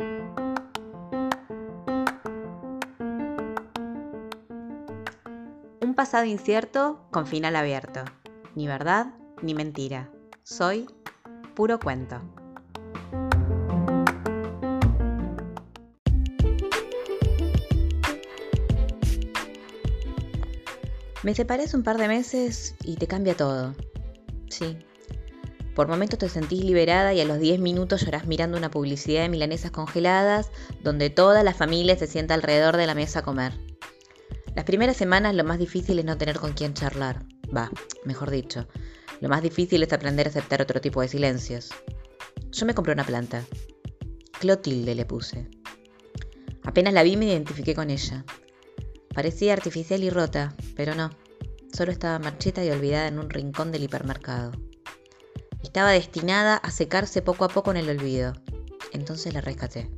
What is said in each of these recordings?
Un pasado incierto con final abierto. Ni verdad ni mentira. Soy puro cuento. Me separé un par de meses y te cambia todo. Sí. Por momentos te sentís liberada y a los 10 minutos llorás mirando una publicidad de milanesas congeladas donde toda la familia se sienta alrededor de la mesa a comer. Las primeras semanas lo más difícil es no tener con quién charlar. Va, mejor dicho, lo más difícil es aprender a aceptar otro tipo de silencios. Yo me compré una planta. Clotilde le puse. Apenas la vi me identifiqué con ella. Parecía artificial y rota, pero no. Solo estaba marchita y olvidada en un rincón del hipermercado. Estaba destinada a secarse poco a poco en el olvido. Entonces la rescaté.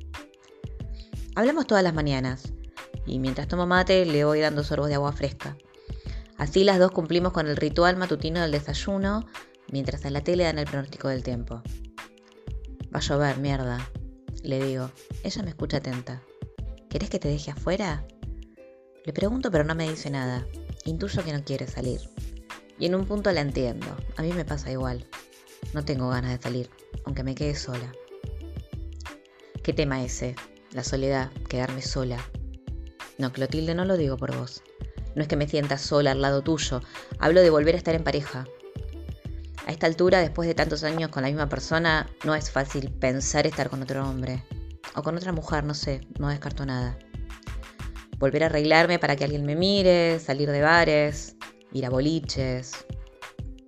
Hablamos todas las mañanas, y mientras tomo mate le voy dando sorbos de agua fresca. Así las dos cumplimos con el ritual matutino del desayuno, mientras en la tele dan el pronóstico del tiempo. Va a llover, mierda, le digo. Ella me escucha atenta. ¿Querés que te deje afuera? Le pregunto pero no me dice nada. Intuyo que no quiere salir. Y en un punto la entiendo. A mí me pasa igual. No tengo ganas de salir, aunque me quede sola. ¿Qué tema ese? La soledad, quedarme sola. No, Clotilde, no lo digo por vos. No es que me sienta sola al lado tuyo. Hablo de volver a estar en pareja. A esta altura, después de tantos años con la misma persona, no es fácil pensar estar con otro hombre. O con otra mujer, no sé, no descarto nada volver a arreglarme para que alguien me mire, salir de bares, ir a boliches.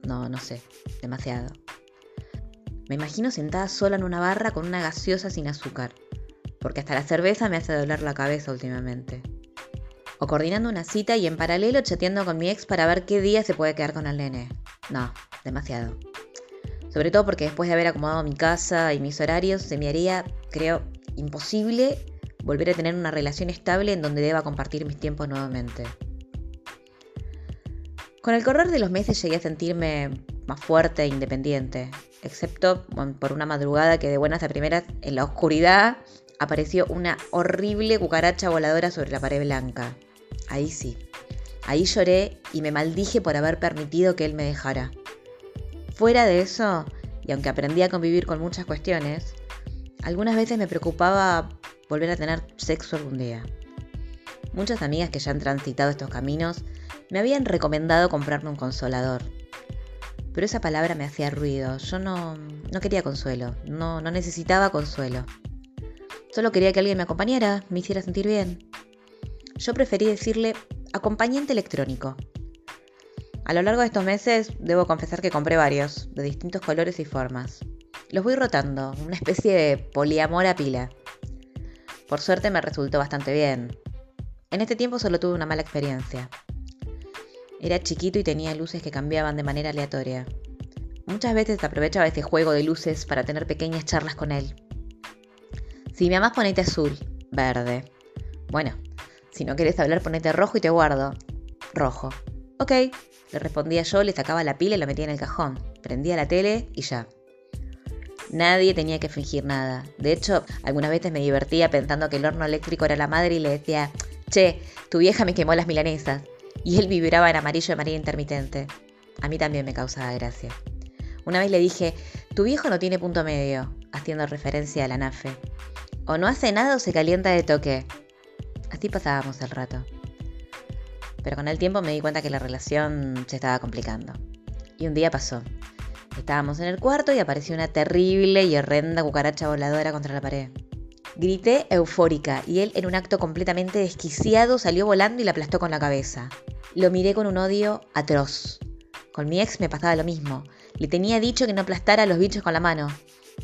No, no sé, demasiado. Me imagino sentada sola en una barra con una gaseosa sin azúcar, porque hasta la cerveza me hace doler la cabeza últimamente. O coordinando una cita y en paralelo chateando con mi ex para ver qué día se puede quedar con el nene. No, demasiado. Sobre todo porque después de haber acomodado mi casa y mis horarios, se me haría, creo, imposible volver a tener una relación estable en donde deba compartir mis tiempos nuevamente. Con el correr de los meses llegué a sentirme más fuerte e independiente, excepto por una madrugada que de buenas a primeras, en la oscuridad, apareció una horrible cucaracha voladora sobre la pared blanca. Ahí sí. Ahí lloré y me maldije por haber permitido que él me dejara. Fuera de eso, y aunque aprendí a convivir con muchas cuestiones, algunas veces me preocupaba volver a tener sexo algún día. Muchas amigas que ya han transitado estos caminos me habían recomendado comprarme un consolador. Pero esa palabra me hacía ruido. Yo no, no quería consuelo, no, no necesitaba consuelo. Solo quería que alguien me acompañara, me hiciera sentir bien. Yo preferí decirle acompañante electrónico. A lo largo de estos meses debo confesar que compré varios, de distintos colores y formas. Los voy rotando, una especie de poliamor a pila. Por suerte me resultó bastante bien. En este tiempo solo tuve una mala experiencia. Era chiquito y tenía luces que cambiaban de manera aleatoria. Muchas veces aprovechaba ese juego de luces para tener pequeñas charlas con él. Si me amás, ponete azul, verde. Bueno, si no querés hablar, ponete rojo y te guardo. Rojo. Ok, le respondía yo, le sacaba la pila y la metía en el cajón. Prendía la tele y ya. Nadie tenía que fingir nada. De hecho, algunas veces me divertía pensando que el horno eléctrico era la madre y le decía, che, tu vieja me quemó las milanesas. Y él vibraba en amarillo de María intermitente. A mí también me causaba gracia. Una vez le dije, tu viejo no tiene punto medio, haciendo referencia a la NAFE. O no hace nada o se calienta de toque. Así pasábamos el rato. Pero con el tiempo me di cuenta que la relación se estaba complicando. Y un día pasó. Estábamos en el cuarto y apareció una terrible y horrenda cucaracha voladora contra la pared. Grité eufórica y él en un acto completamente desquiciado salió volando y la aplastó con la cabeza. Lo miré con un odio atroz. Con mi ex me pasaba lo mismo. Le tenía dicho que no aplastara a los bichos con la mano.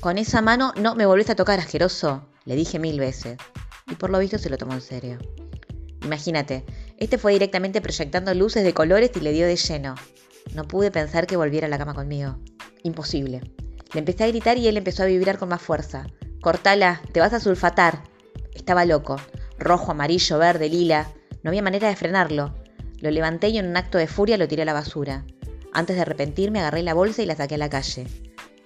Con esa mano no me volvés a tocar, asqueroso. Le dije mil veces. Y por lo visto se lo tomó en serio. Imagínate, este fue directamente proyectando luces de colores y le dio de lleno. No pude pensar que volviera a la cama conmigo. Imposible. Le empecé a gritar y él empezó a vibrar con más fuerza. Cortala, te vas a sulfatar. Estaba loco. Rojo, amarillo, verde, lila. No había manera de frenarlo. Lo levanté y en un acto de furia lo tiré a la basura. Antes de arrepentirme agarré la bolsa y la saqué a la calle.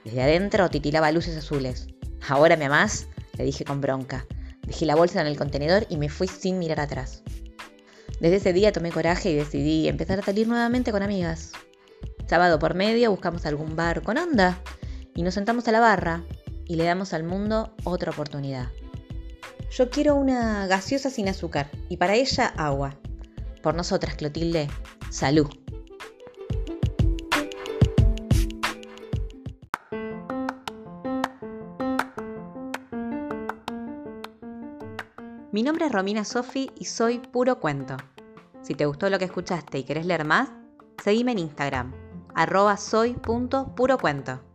Desde adentro titilaba luces azules. ¿Ahora me amás? le dije con bronca. Dejé la bolsa en el contenedor y me fui sin mirar atrás. Desde ese día tomé coraje y decidí empezar a salir nuevamente con amigas. Sábado por medio buscamos algún bar con onda y nos sentamos a la barra y le damos al mundo otra oportunidad. Yo quiero una gaseosa sin azúcar y para ella agua. Por nosotras, Clotilde, salud. Mi nombre es Romina Sofi y soy Puro Cuento. Si te gustó lo que escuchaste y querés leer más, seguime en Instagram, arroba soy.purocuento.